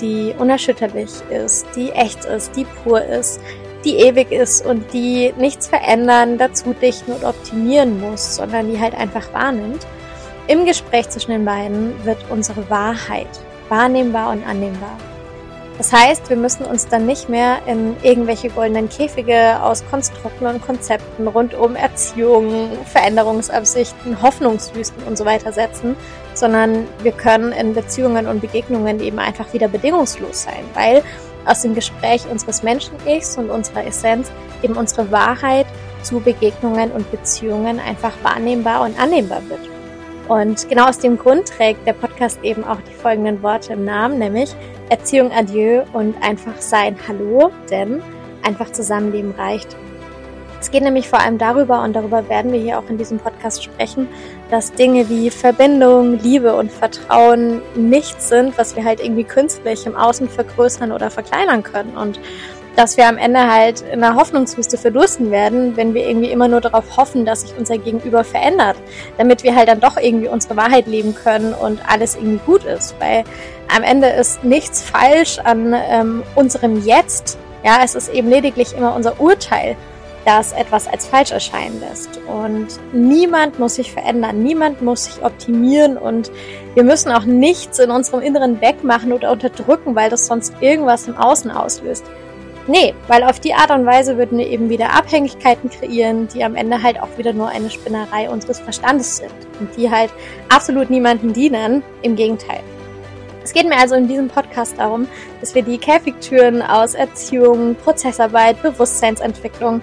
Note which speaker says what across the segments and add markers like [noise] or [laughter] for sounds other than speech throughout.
Speaker 1: die unerschütterlich ist, die echt ist, die pur ist, die ewig ist und die nichts verändern, dazu dichten und optimieren muss, sondern die halt einfach wahrnimmt. Im Gespräch zwischen den beiden wird unsere Wahrheit wahrnehmbar und annehmbar. Das heißt, wir müssen uns dann nicht mehr in irgendwelche goldenen Käfige aus Konstrukten und Konzepten rund um Erziehung, Veränderungsabsichten, Hoffnungswüsten und so weiter setzen, sondern wir können in Beziehungen und Begegnungen eben einfach wieder bedingungslos sein, weil aus dem Gespräch unseres Menschen-Ichs und unserer Essenz eben unsere Wahrheit zu Begegnungen und Beziehungen einfach wahrnehmbar und annehmbar wird. Und genau aus dem Grund trägt der Podcast eben auch die folgenden Worte im Namen, nämlich Erziehung Adieu und einfach sein Hallo, denn einfach Zusammenleben reicht. Es geht nämlich vor allem darüber, und darüber werden wir hier auch in diesem Podcast sprechen, dass Dinge wie Verbindung, Liebe und Vertrauen nichts sind, was wir halt irgendwie künstlich im Außen vergrößern oder verkleinern können. Und dass wir am Ende halt in einer Hoffnungswüste verdursten werden, wenn wir irgendwie immer nur darauf hoffen, dass sich unser Gegenüber verändert, damit wir halt dann doch irgendwie unsere Wahrheit leben können und alles irgendwie gut ist. Weil am Ende ist nichts falsch an ähm, unserem Jetzt. Ja, es ist eben lediglich immer unser Urteil das etwas als falsch erscheinen lässt. Und niemand muss sich verändern, niemand muss sich optimieren und wir müssen auch nichts in unserem Inneren wegmachen oder unterdrücken, weil das sonst irgendwas im Außen auslöst. Nee, weil auf die Art und Weise würden wir eben wieder Abhängigkeiten kreieren, die am Ende halt auch wieder nur eine Spinnerei unseres Verstandes sind und die halt absolut niemanden dienen. Im Gegenteil. Es geht mir also in diesem Podcast darum, dass wir die Käfigtüren aus Erziehung, Prozessarbeit, Bewusstseinsentwicklung,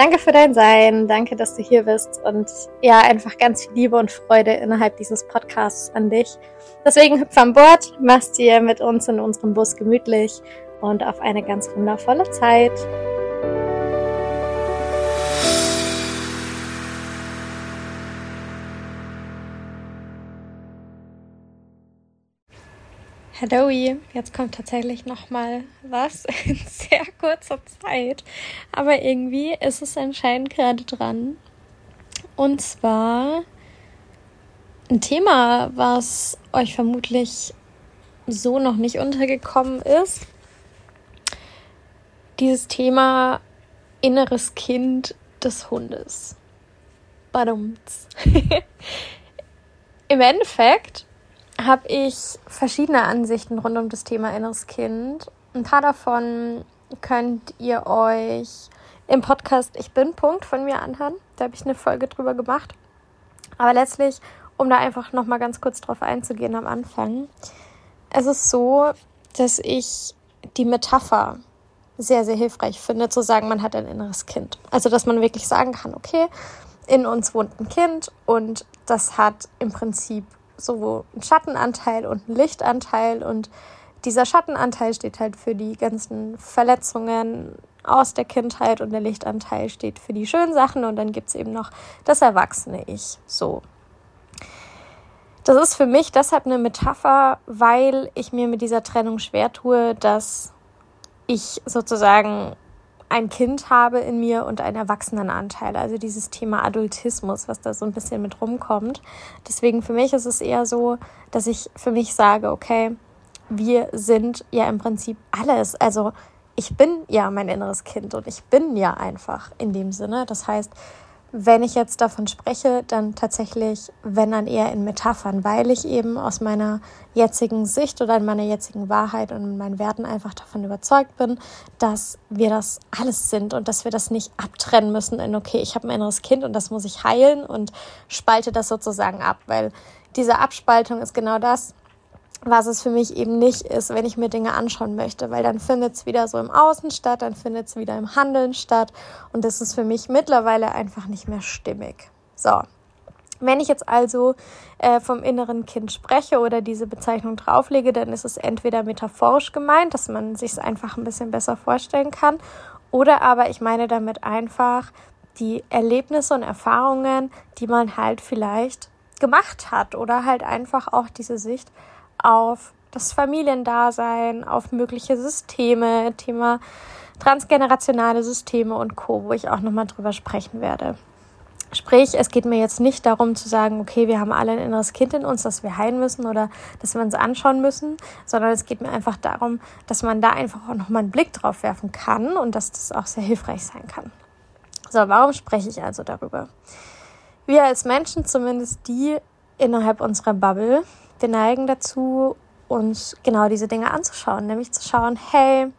Speaker 1: danke für dein Sein, danke, dass du hier bist und ja, einfach ganz viel Liebe und Freude innerhalb dieses Podcasts an dich. Deswegen hüpf an Bord, mach's dir mit uns in unserem Bus gemütlich und auf eine ganz wundervolle Zeit. Hallo, jetzt kommt tatsächlich noch mal was [laughs] in sehr kurzer Zeit, aber irgendwie ist es anscheinend gerade dran. Und zwar ein Thema, was euch vermutlich so noch nicht untergekommen ist. Dieses Thema inneres Kind des Hundes. Badumts. [laughs] Im Endeffekt habe ich verschiedene Ansichten rund um das Thema inneres Kind. Ein paar davon könnt ihr euch im Podcast Ich bin Punkt von mir anhören. Da habe ich eine Folge drüber gemacht. Aber letztlich, um da einfach noch mal ganz kurz drauf einzugehen am Anfang, es ist so, dass ich die Metapher sehr, sehr hilfreich finde, zu sagen, man hat ein inneres Kind. Also, dass man wirklich sagen kann, okay, in uns wohnt ein Kind und das hat im Prinzip so einen Schattenanteil und einen Lichtanteil und dieser Schattenanteil steht halt für die ganzen Verletzungen aus der Kindheit und der Lichtanteil steht für die schönen Sachen und dann gibt es eben noch das erwachsene Ich. So. Das ist für mich deshalb eine Metapher, weil ich mir mit dieser Trennung schwer tue, dass ich sozusagen ein Kind habe in mir und einen Erwachsenenanteil. Also dieses Thema Adultismus, was da so ein bisschen mit rumkommt. Deswegen für mich ist es eher so, dass ich für mich sage, okay, wir sind ja im Prinzip alles. Also ich bin ja mein inneres Kind und ich bin ja einfach in dem Sinne. Das heißt, wenn ich jetzt davon spreche, dann tatsächlich, wenn dann eher in Metaphern, weil ich eben aus meiner jetzigen Sicht oder in meiner jetzigen Wahrheit und meinen Werten einfach davon überzeugt bin, dass wir das alles sind und dass wir das nicht abtrennen müssen in, okay, ich habe ein inneres Kind und das muss ich heilen und spalte das sozusagen ab, weil diese Abspaltung ist genau das, was es für mich eben nicht ist, wenn ich mir Dinge anschauen möchte, weil dann findet es wieder so im Außen statt, dann findet es wieder im Handeln statt und das ist für mich mittlerweile einfach nicht mehr stimmig. So. Wenn ich jetzt also äh, vom inneren Kind spreche oder diese Bezeichnung drauflege, dann ist es entweder metaphorisch gemeint, dass man sich es einfach ein bisschen besser vorstellen kann, oder aber ich meine damit einfach die Erlebnisse und Erfahrungen, die man halt vielleicht gemacht hat oder halt einfach auch diese Sicht auf das Familiendasein, auf mögliche Systeme, Thema transgenerationale Systeme und Co., wo ich auch nochmal drüber sprechen werde. Sprich, es geht mir jetzt nicht darum zu sagen, okay, wir haben alle ein inneres Kind in uns, das wir heilen müssen oder dass wir uns anschauen müssen, sondern es geht mir einfach darum, dass man da einfach auch nochmal einen Blick drauf werfen kann und dass das auch sehr hilfreich sein kann. So, warum spreche ich also darüber? Wir als Menschen, zumindest die innerhalb unserer Bubble, wir neigen dazu, uns genau diese Dinge anzuschauen, nämlich zu schauen, hey,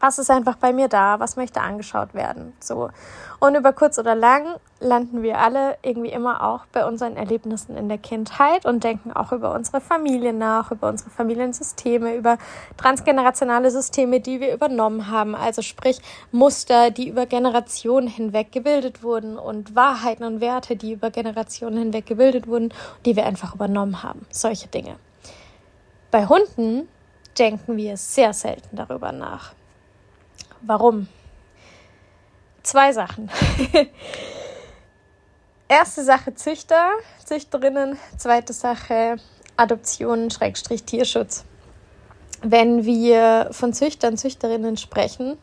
Speaker 1: was ist einfach bei mir da, was möchte angeschaut werden. So. Und über kurz oder lang landen wir alle irgendwie immer auch bei unseren Erlebnissen in der Kindheit und denken auch über unsere Familie nach, über unsere Familiensysteme, über transgenerationale Systeme, die wir übernommen haben. Also sprich Muster, die über Generationen hinweg gebildet wurden und Wahrheiten und Werte, die über Generationen hinweg gebildet wurden, die wir einfach übernommen haben. Solche Dinge. Bei Hunden denken wir sehr selten darüber nach. Warum? Zwei Sachen. [laughs] Erste Sache Züchter, Züchterinnen. Zweite Sache Adoption, Schrägstrich Tierschutz. Wenn wir von Züchtern, Züchterinnen sprechen,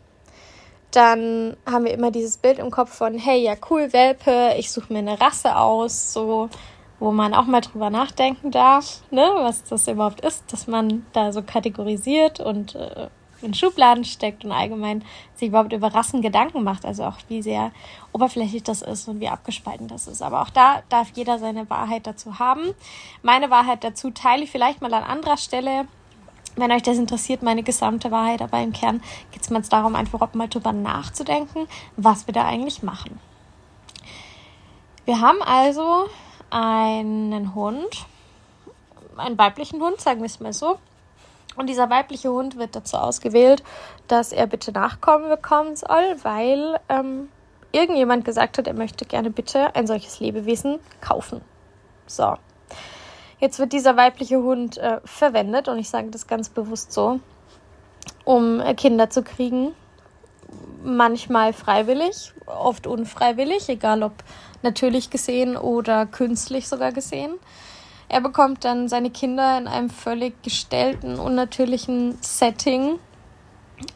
Speaker 1: dann haben wir immer dieses Bild im Kopf von, hey, ja cool, Welpe, ich suche mir eine Rasse aus, so, wo man auch mal drüber nachdenken darf, ne, was das überhaupt ist, dass man da so kategorisiert und äh, in Schubladen steckt und allgemein sich überhaupt über Rassen Gedanken macht. Also auch wie sehr oberflächlich das ist und wie abgespalten das ist. Aber auch da darf jeder seine Wahrheit dazu haben. Meine Wahrheit dazu teile ich vielleicht mal an anderer Stelle. Wenn euch das interessiert, meine gesamte Wahrheit, aber im Kern geht es mir jetzt darum, einfach mal drüber nachzudenken, was wir da eigentlich machen. Wir haben also einen Hund, einen weiblichen Hund, sagen wir es mal so, und dieser weibliche Hund wird dazu ausgewählt, dass er bitte Nachkommen bekommen soll, weil ähm, irgendjemand gesagt hat, er möchte gerne bitte ein solches Lebewesen kaufen. So. Jetzt wird dieser weibliche Hund äh, verwendet, und ich sage das ganz bewusst so, um äh, Kinder zu kriegen. Manchmal freiwillig, oft unfreiwillig, egal ob natürlich gesehen oder künstlich sogar gesehen. Er bekommt dann seine Kinder in einem völlig gestellten, unnatürlichen Setting.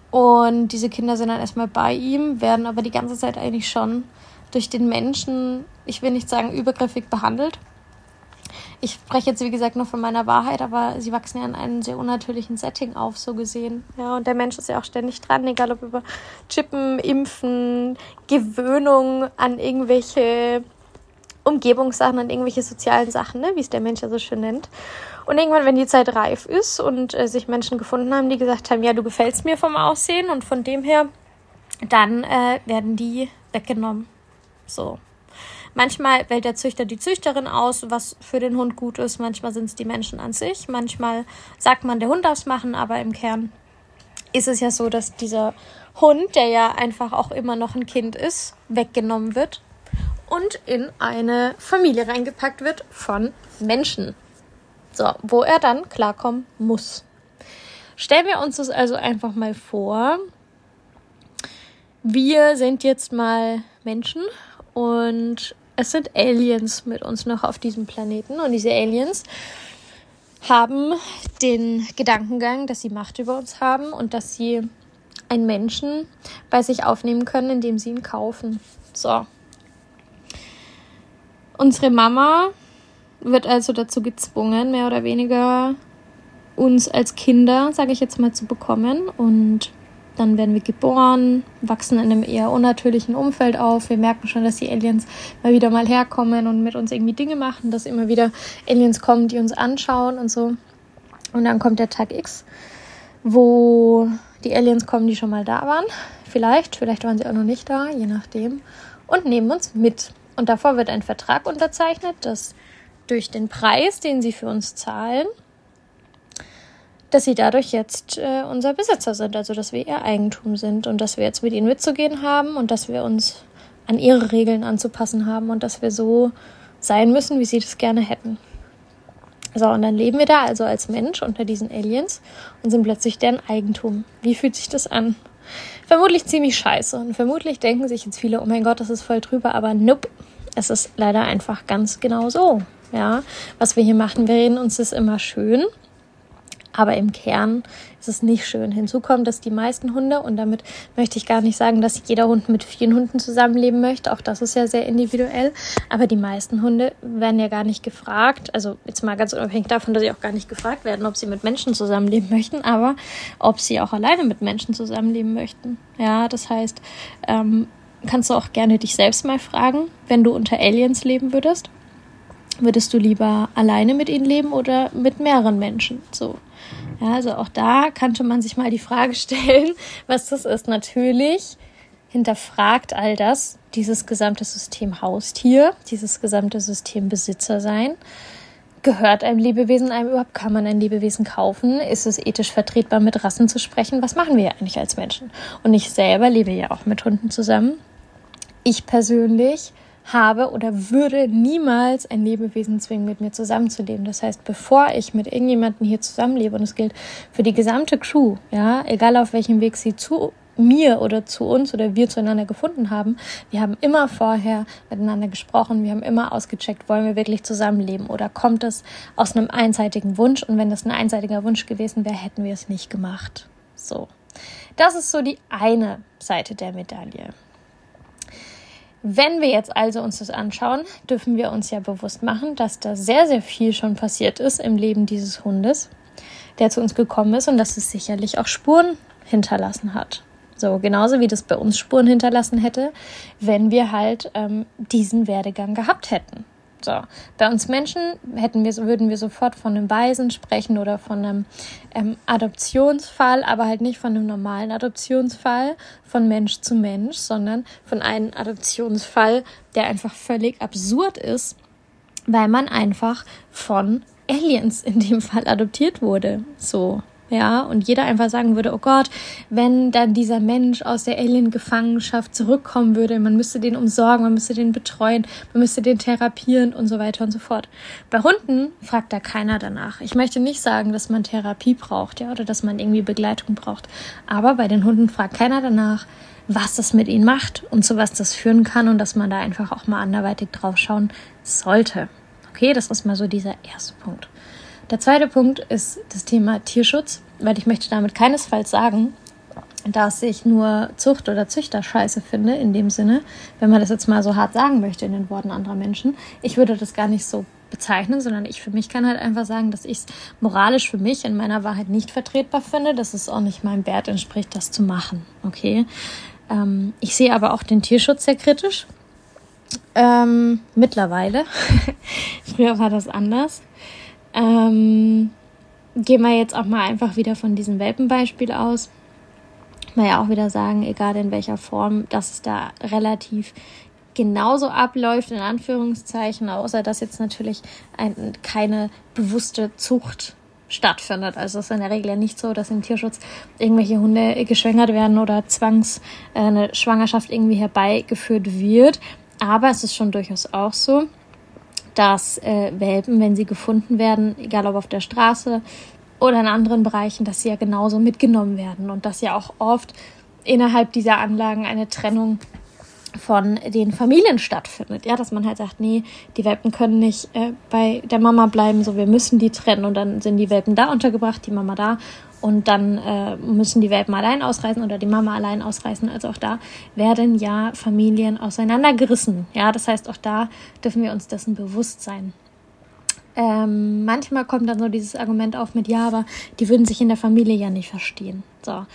Speaker 1: Und diese Kinder sind dann erstmal bei ihm, werden aber die ganze Zeit eigentlich schon durch den Menschen, ich will nicht sagen übergriffig behandelt. Ich spreche jetzt, wie gesagt, nur von meiner Wahrheit, aber sie wachsen ja in einem sehr unnatürlichen Setting auf, so gesehen. Ja, und der Mensch ist ja auch ständig dran, egal ob über Chippen, Impfen, Gewöhnung an irgendwelche Umgebungssachen und irgendwelche sozialen Sachen, ne, wie es der Mensch ja so schön nennt. Und irgendwann, wenn die Zeit reif ist und äh, sich Menschen gefunden haben, die gesagt haben, ja, du gefällst mir vom Aussehen und von dem her, dann äh, werden die weggenommen. So. Manchmal wählt der Züchter die Züchterin aus, was für den Hund gut ist. Manchmal sind es die Menschen an sich. Manchmal sagt man, der Hund darf es machen, aber im Kern ist es ja so, dass dieser Hund, der ja einfach auch immer noch ein Kind ist, weggenommen wird und in eine Familie reingepackt wird von Menschen. So, wo er dann klarkommen muss. Stellen wir uns das also einfach mal vor. Wir sind jetzt mal Menschen und es sind Aliens mit uns noch auf diesem Planeten und diese Aliens haben den Gedankengang, dass sie Macht über uns haben und dass sie einen Menschen bei sich aufnehmen können, indem sie ihn kaufen. So. Unsere Mama wird also dazu gezwungen, mehr oder weniger uns als Kinder, sage ich jetzt mal, zu bekommen. Und dann werden wir geboren, wachsen in einem eher unnatürlichen Umfeld auf. Wir merken schon, dass die Aliens mal wieder mal herkommen und mit uns irgendwie Dinge machen, dass immer wieder Aliens kommen, die uns anschauen und so. Und dann kommt der Tag X, wo die Aliens kommen, die schon mal da waren. Vielleicht, vielleicht waren sie auch noch nicht da, je nachdem. Und nehmen uns mit. Und davor wird ein Vertrag unterzeichnet, dass durch den Preis, den sie für uns zahlen, dass sie dadurch jetzt äh, unser Besitzer sind, also dass wir ihr Eigentum sind und dass wir jetzt mit ihnen mitzugehen haben und dass wir uns an ihre Regeln anzupassen haben und dass wir so sein müssen, wie sie das gerne hätten. So, und dann leben wir da also als Mensch unter diesen Aliens und sind plötzlich deren Eigentum. Wie fühlt sich das an? Vermutlich ziemlich scheiße. Und vermutlich denken sich jetzt viele, oh mein Gott, das ist voll drüber, aber nope. Es ist leider einfach ganz genau so. Ja, was wir hier machen, wir reden uns das immer schön. Aber im Kern ist es nicht schön. Hinzu kommt, dass die meisten Hunde, und damit möchte ich gar nicht sagen, dass jeder Hund mit vielen Hunden zusammenleben möchte, auch das ist ja sehr individuell, aber die meisten Hunde werden ja gar nicht gefragt, also jetzt mal ganz unabhängig davon, dass sie auch gar nicht gefragt werden, ob sie mit Menschen zusammenleben möchten, aber ob sie auch alleine mit Menschen zusammenleben möchten. Ja, das heißt, ähm, kannst du auch gerne dich selbst mal fragen, wenn du unter Aliens leben würdest. Würdest du lieber alleine mit ihnen leben oder mit mehreren Menschen? So. Ja, also auch da könnte man sich mal die Frage stellen, [laughs] was das ist. Natürlich hinterfragt all das, dieses gesamte System Haustier, dieses gesamte System Besitzer sein. Gehört einem Lebewesen einem überhaupt? Kann man ein Lebewesen kaufen? Ist es ethisch vertretbar, mit Rassen zu sprechen? Was machen wir eigentlich als Menschen? Und ich selber lebe ja auch mit Hunden zusammen. Ich persönlich habe oder würde niemals ein Lebewesen zwingen, mit mir zusammenzuleben. Das heißt, bevor ich mit irgendjemandem hier zusammenlebe, und es gilt für die gesamte Crew, ja, egal auf welchem Weg sie zu mir oder zu uns oder wir zueinander gefunden haben, wir haben immer vorher miteinander gesprochen, wir haben immer ausgecheckt, wollen wir wirklich zusammenleben oder kommt es aus einem einseitigen Wunsch und wenn das ein einseitiger Wunsch gewesen wäre, hätten wir es nicht gemacht. So. Das ist so die eine Seite der Medaille. Wenn wir jetzt also uns das anschauen, dürfen wir uns ja bewusst machen, dass da sehr, sehr viel schon passiert ist im Leben dieses Hundes, der zu uns gekommen ist und dass es sicherlich auch Spuren hinterlassen hat. So, genauso wie das bei uns Spuren hinterlassen hätte, wenn wir halt ähm, diesen Werdegang gehabt hätten. So, bei uns Menschen hätten wir, würden wir sofort von einem Waisen sprechen oder von einem ähm, Adoptionsfall, aber halt nicht von einem normalen Adoptionsfall von Mensch zu Mensch, sondern von einem Adoptionsfall, der einfach völlig absurd ist, weil man einfach von Aliens in dem Fall adoptiert wurde. So, ja, und jeder einfach sagen würde, oh Gott, wenn dann dieser Mensch aus der Alien-Gefangenschaft zurückkommen würde, man müsste den umsorgen, man müsste den betreuen, man müsste den therapieren und so weiter und so fort. Bei Hunden fragt da keiner danach. Ich möchte nicht sagen, dass man Therapie braucht, ja, oder dass man irgendwie Begleitung braucht. Aber bei den Hunden fragt keiner danach, was das mit ihnen macht und zu was das führen kann und dass man da einfach auch mal anderweitig drauf schauen sollte. Okay, das ist mal so dieser erste Punkt. Der zweite Punkt ist das Thema Tierschutz, weil ich möchte damit keinesfalls sagen, dass ich nur Zucht oder Züchter scheiße finde, in dem Sinne, wenn man das jetzt mal so hart sagen möchte in den Worten anderer Menschen. Ich würde das gar nicht so bezeichnen, sondern ich für mich kann halt einfach sagen, dass ich es moralisch für mich in meiner Wahrheit nicht vertretbar finde, dass es auch nicht meinem Wert entspricht, das zu machen. Okay. Ähm, ich sehe aber auch den Tierschutz sehr kritisch. Ähm, mittlerweile. [laughs] Früher war das anders. Ähm, gehen wir jetzt auch mal einfach wieder von diesem Welpenbeispiel aus. Mal ja auch wieder sagen, egal in welcher Form, dass es da relativ genauso abläuft, in Anführungszeichen, außer dass jetzt natürlich ein, keine bewusste Zucht stattfindet. Also es ist in der Regel ja nicht so, dass im Tierschutz irgendwelche Hunde geschwängert werden oder zwangs äh, eine Schwangerschaft irgendwie herbeigeführt wird. aber es ist schon durchaus auch so, dass äh, Welpen, wenn sie gefunden werden, egal ob auf der Straße oder in anderen Bereichen, dass sie ja genauso mitgenommen werden und dass ja auch oft innerhalb dieser Anlagen eine Trennung von den Familien stattfindet. Ja, dass man halt sagt, nee, die Welpen können nicht äh, bei der Mama bleiben, so wir müssen die trennen und dann sind die Welpen da untergebracht, die Mama da und dann äh, müssen die Welpen allein ausreisen oder die Mama allein ausreisen. Also auch da werden ja Familien auseinandergerissen. Ja, das heißt, auch da dürfen wir uns dessen bewusst sein. Ähm, manchmal kommt dann so dieses Argument auf mit, ja, aber die würden sich in der Familie ja nicht verstehen. So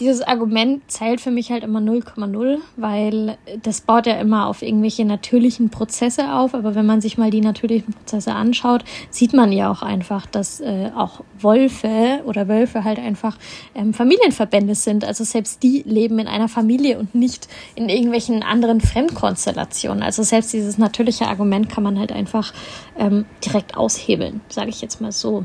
Speaker 1: dieses Argument zählt für mich halt immer 0,0, weil das baut ja immer auf irgendwelche natürlichen Prozesse auf. Aber wenn man sich mal die natürlichen Prozesse anschaut, sieht man ja auch einfach, dass äh, auch Wölfe oder Wölfe halt einfach ähm, Familienverbände sind. Also selbst die leben in einer Familie und nicht in irgendwelchen anderen Fremdkonstellationen. Also selbst dieses natürliche Argument kann man halt einfach ähm, direkt aushebeln, sage ich jetzt mal so.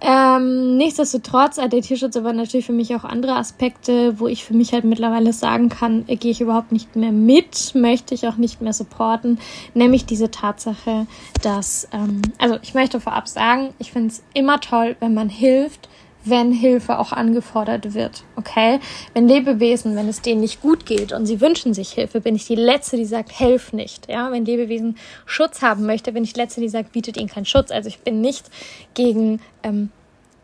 Speaker 1: Ähm, nichtsdestotrotz hat der Tierschutz aber natürlich für mich auch andere Aspekte, wo ich für mich halt mittlerweile sagen kann, äh, gehe ich überhaupt nicht mehr mit, möchte ich auch nicht mehr supporten, nämlich diese Tatsache, dass, ähm, also ich möchte vorab sagen, ich finde es immer toll, wenn man hilft, wenn Hilfe auch angefordert wird. Okay? Wenn Lebewesen, wenn es denen nicht gut geht und sie wünschen sich Hilfe, bin ich die Letzte, die sagt, helf nicht. Ja? Wenn Lebewesen Schutz haben möchte, bin ich die Letzte, die sagt, bietet ihnen keinen Schutz. Also ich bin nicht gegen ähm,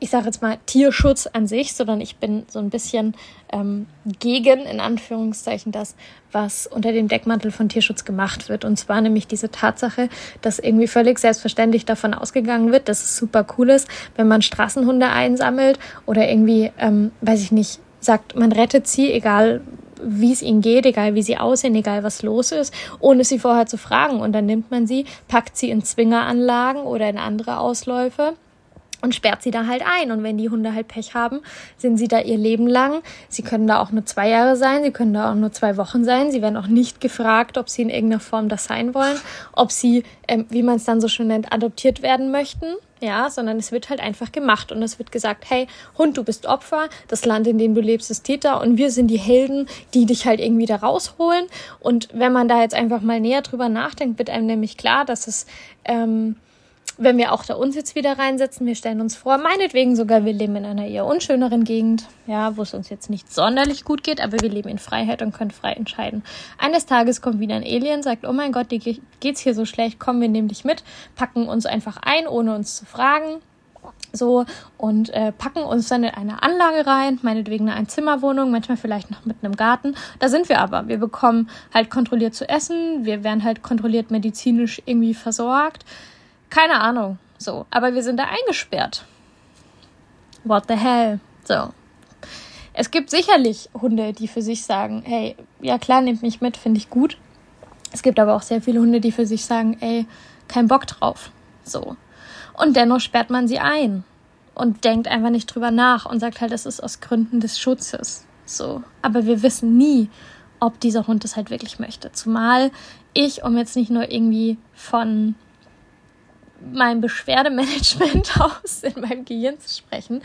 Speaker 1: ich sage jetzt mal, Tierschutz an sich, sondern ich bin so ein bisschen ähm, gegen, in Anführungszeichen, das, was unter dem Deckmantel von Tierschutz gemacht wird. Und zwar nämlich diese Tatsache, dass irgendwie völlig selbstverständlich davon ausgegangen wird, dass es super cool ist, wenn man Straßenhunde einsammelt oder irgendwie, ähm, weiß ich nicht, sagt, man rettet sie, egal wie es ihnen geht, egal wie sie aussehen, egal was los ist, ohne sie vorher zu fragen. Und dann nimmt man sie, packt sie in Zwingeranlagen oder in andere Ausläufe und sperrt sie da halt ein. Und wenn die Hunde halt Pech haben, sind sie da ihr Leben lang. Sie können da auch nur zwei Jahre sein, sie können da auch nur zwei Wochen sein. Sie werden auch nicht gefragt, ob sie in irgendeiner Form das sein wollen, ob sie, ähm, wie man es dann so schön nennt, adoptiert werden möchten. Ja, sondern es wird halt einfach gemacht und es wird gesagt, hey, Hund, du bist Opfer, das Land, in dem du lebst, ist Täter und wir sind die Helden, die dich halt irgendwie da rausholen. Und wenn man da jetzt einfach mal näher drüber nachdenkt, wird einem nämlich klar, dass es ähm, wenn wir auch da uns jetzt wieder reinsetzen, wir stellen uns vor, meinetwegen sogar, wir leben in einer eher unschöneren Gegend, ja, wo es uns jetzt nicht sonderlich gut geht, aber wir leben in Freiheit und können frei entscheiden. Eines Tages kommt wieder ein Alien, sagt, oh mein Gott, dir geht's hier so schlecht, komm, wir nehmen dich mit, packen uns einfach ein, ohne uns zu fragen, so und äh, packen uns dann in eine Anlage rein, meinetwegen eine Einzimmerwohnung, manchmal vielleicht noch mit einem Garten. Da sind wir aber. Wir bekommen halt kontrolliert zu essen, wir werden halt kontrolliert medizinisch irgendwie versorgt. Keine Ahnung. So. Aber wir sind da eingesperrt. What the hell? So. Es gibt sicherlich Hunde, die für sich sagen, hey, ja klar, nehmt mich mit, finde ich gut. Es gibt aber auch sehr viele Hunde, die für sich sagen, ey, kein Bock drauf. So. Und dennoch sperrt man sie ein und denkt einfach nicht drüber nach und sagt halt, es ist aus Gründen des Schutzes. So. Aber wir wissen nie, ob dieser Hund es halt wirklich möchte. Zumal ich, um jetzt nicht nur irgendwie von meinem Beschwerdemanagement [laughs] aus in meinem Gehirn zu sprechen,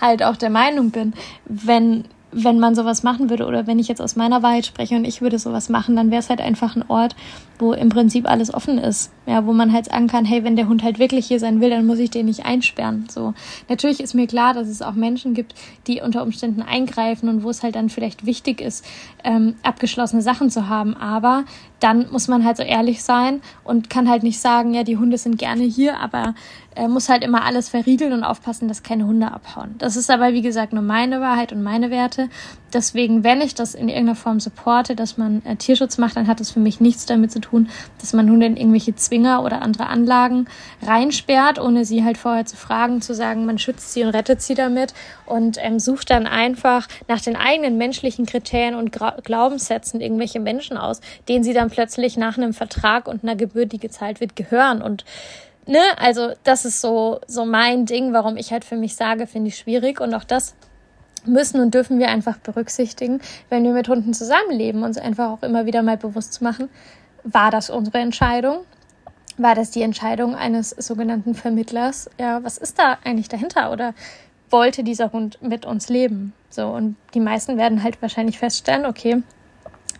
Speaker 1: halt auch der Meinung bin, wenn wenn man sowas machen würde oder wenn ich jetzt aus meiner Wahrheit spreche und ich würde sowas machen, dann wäre es halt einfach ein Ort, wo im Prinzip alles offen ist. Ja, wo man halt sagen kann, hey, wenn der Hund halt wirklich hier sein will, dann muss ich den nicht einsperren. So. Natürlich ist mir klar, dass es auch Menschen gibt, die unter Umständen eingreifen und wo es halt dann vielleicht wichtig ist, ähm, abgeschlossene Sachen zu haben. Aber dann muss man halt so ehrlich sein und kann halt nicht sagen, ja, die Hunde sind gerne hier, aber äh, muss halt immer alles verriegeln und aufpassen, dass keine Hunde abhauen. Das ist aber, wie gesagt, nur meine Wahrheit und meine Werte. Deswegen, wenn ich das in irgendeiner Form supporte, dass man äh, Tierschutz macht, dann hat das für mich nichts damit zu tun, dass man Hunde in irgendwelche Zwinger oder andere Anlagen reinsperrt, ohne sie halt vorher zu fragen, zu sagen, man schützt sie und rettet sie damit und ähm, sucht dann einfach nach den eigenen menschlichen Kriterien und Gra Glaubenssätzen irgendwelche Menschen aus, denen sie dann plötzlich nach einem Vertrag und einer Gebühr, die gezahlt wird, gehören und ne, also das ist so, so mein Ding, warum ich halt für mich sage, finde ich schwierig und auch das müssen und dürfen wir einfach berücksichtigen, wenn wir mit Hunden zusammenleben, uns einfach auch immer wieder mal bewusst zu machen, war das unsere Entscheidung? War das die Entscheidung eines sogenannten Vermittlers? Ja, was ist da eigentlich dahinter? Oder wollte dieser Hund mit uns leben? So, und die meisten werden halt wahrscheinlich feststellen, okay,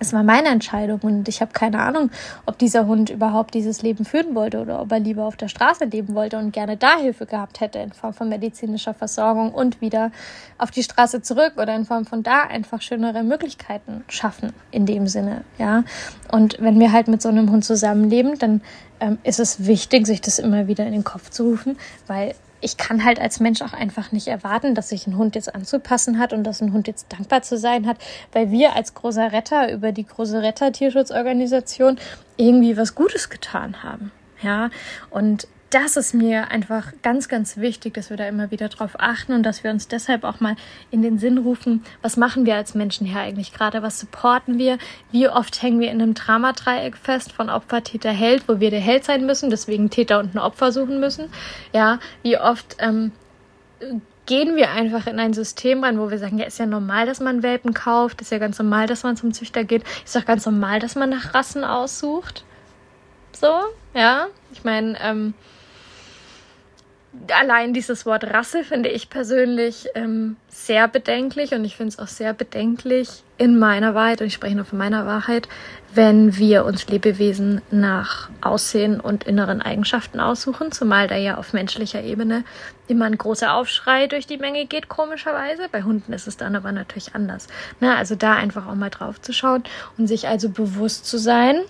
Speaker 1: es war meine Entscheidung und ich habe keine Ahnung, ob dieser Hund überhaupt dieses Leben führen wollte oder ob er lieber auf der Straße leben wollte und gerne da Hilfe gehabt hätte in Form von medizinischer Versorgung und wieder auf die Straße zurück oder in Form von da einfach schönere Möglichkeiten schaffen in dem Sinne, ja. Und wenn wir halt mit so einem Hund zusammenleben, dann ähm, ist es wichtig, sich das immer wieder in den Kopf zu rufen, weil ich kann halt als Mensch auch einfach nicht erwarten, dass sich ein Hund jetzt anzupassen hat und dass ein Hund jetzt dankbar zu sein hat, weil wir als großer Retter über die große Retter Tierschutzorganisation irgendwie was Gutes getan haben. Ja, und das ist mir einfach ganz, ganz wichtig, dass wir da immer wieder drauf achten und dass wir uns deshalb auch mal in den Sinn rufen, was machen wir als Menschen hier eigentlich gerade? Was supporten wir? Wie oft hängen wir in einem Dramadreieck fest von Opfer, Täter, Held, wo wir der Held sein müssen, deswegen Täter und ein Opfer suchen müssen? Ja, wie oft ähm, gehen wir einfach in ein System rein, wo wir sagen, ja, ist ja normal, dass man Welpen kauft, ist ja ganz normal, dass man zum Züchter geht, ist doch ganz normal, dass man nach Rassen aussucht. So, ja, ich meine, ähm, allein dieses Wort Rasse finde ich persönlich ähm, sehr bedenklich und ich finde es auch sehr bedenklich in meiner Wahrheit, und ich spreche nur von meiner Wahrheit, wenn wir uns Lebewesen nach Aussehen und inneren Eigenschaften aussuchen, zumal da ja auf menschlicher Ebene immer ein großer Aufschrei durch die Menge geht, komischerweise. Bei Hunden ist es dann aber natürlich anders. Na, also da einfach auch mal drauf zu schauen und sich also bewusst zu sein,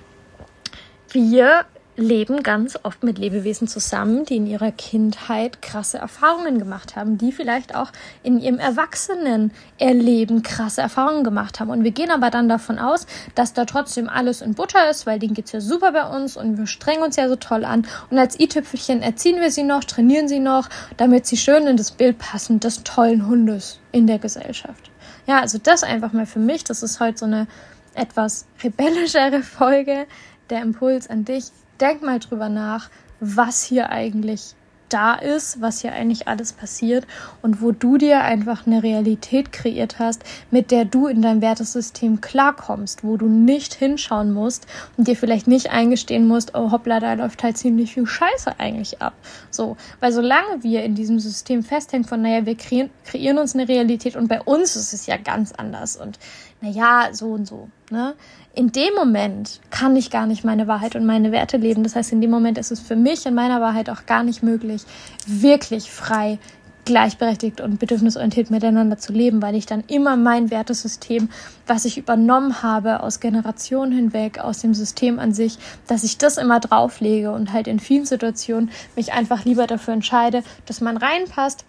Speaker 1: wir leben ganz oft mit Lebewesen zusammen, die in ihrer Kindheit krasse Erfahrungen gemacht haben, die vielleicht auch in ihrem Erwachsenen erleben krasse Erfahrungen gemacht haben. Und wir gehen aber dann davon aus, dass da trotzdem alles in Butter ist, weil denen geht's ja super bei uns und wir strengen uns ja so toll an. Und als i-Tüpfelchen erziehen wir sie noch, trainieren sie noch, damit sie schön in das Bild passen des tollen Hundes in der Gesellschaft. Ja, also das einfach mal für mich. Das ist heute so eine etwas rebellischere Folge. Der Impuls an dich denk mal drüber nach, was hier eigentlich da ist, was hier eigentlich alles passiert und wo du dir einfach eine Realität kreiert hast, mit der du in deinem Wertesystem klarkommst, wo du nicht hinschauen musst und dir vielleicht nicht eingestehen musst, oh hoppla, da läuft halt ziemlich viel Scheiße eigentlich ab. So, weil solange wir in diesem System festhängen von, naja, wir kreieren, kreieren uns eine Realität und bei uns ist es ja ganz anders und naja, so und so, ne? In dem Moment kann ich gar nicht meine Wahrheit und meine Werte leben. Das heißt, in dem Moment ist es für mich in meiner Wahrheit auch gar nicht möglich, wirklich frei, gleichberechtigt und bedürfnisorientiert miteinander zu leben, weil ich dann immer mein Wertesystem, was ich übernommen habe aus Generationen hinweg, aus dem System an sich, dass ich das immer drauflege und halt in vielen Situationen mich einfach lieber dafür entscheide, dass man reinpasst,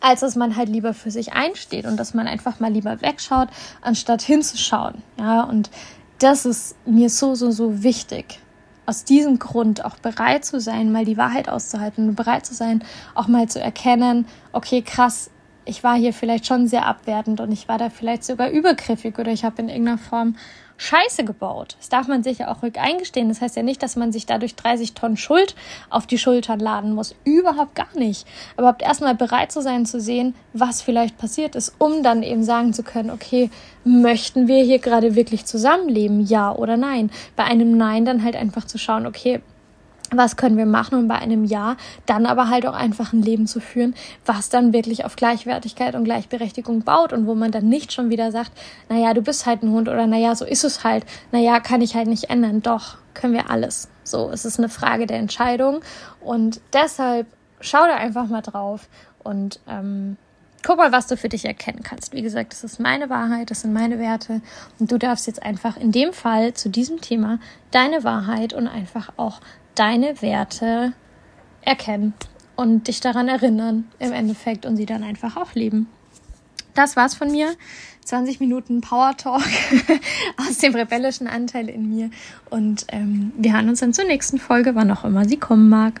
Speaker 1: als dass man halt lieber für sich einsteht und dass man einfach mal lieber wegschaut, anstatt hinzuschauen. Ja, und das ist mir so, so, so wichtig. Aus diesem Grund auch bereit zu sein, mal die Wahrheit auszuhalten und bereit zu sein, auch mal zu erkennen, okay, krass, ich war hier vielleicht schon sehr abwertend und ich war da vielleicht sogar übergriffig oder ich habe in irgendeiner Form Scheiße gebaut. Das darf man sich ja auch ruhig eingestehen. Das heißt ja nicht, dass man sich dadurch 30 Tonnen Schuld auf die Schultern laden muss. Überhaupt gar nicht. Aber habt erstmal bereit zu sein, zu sehen, was vielleicht passiert ist, um dann eben sagen zu können, okay, möchten wir hier gerade wirklich zusammenleben? Ja oder nein? Bei einem Nein dann halt einfach zu schauen, okay, was können wir machen und bei einem Ja dann aber halt auch einfach ein Leben zu führen, was dann wirklich auf Gleichwertigkeit und Gleichberechtigung baut und wo man dann nicht schon wieder sagt, naja, du bist halt ein Hund oder naja, so ist es halt, naja, kann ich halt nicht ändern. Doch, können wir alles. So, es ist eine Frage der Entscheidung und deshalb schau da einfach mal drauf und ähm, guck mal, was du für dich erkennen kannst. Wie gesagt, das ist meine Wahrheit, das sind meine Werte und du darfst jetzt einfach in dem Fall zu diesem Thema deine Wahrheit und einfach auch deine Werte erkennen und dich daran erinnern im Endeffekt und sie dann einfach auch leben. Das war's von mir. 20 Minuten Power Talk [laughs] aus dem rebellischen Anteil in mir. Und ähm, wir hören uns dann zur nächsten Folge, wann auch immer sie kommen mag.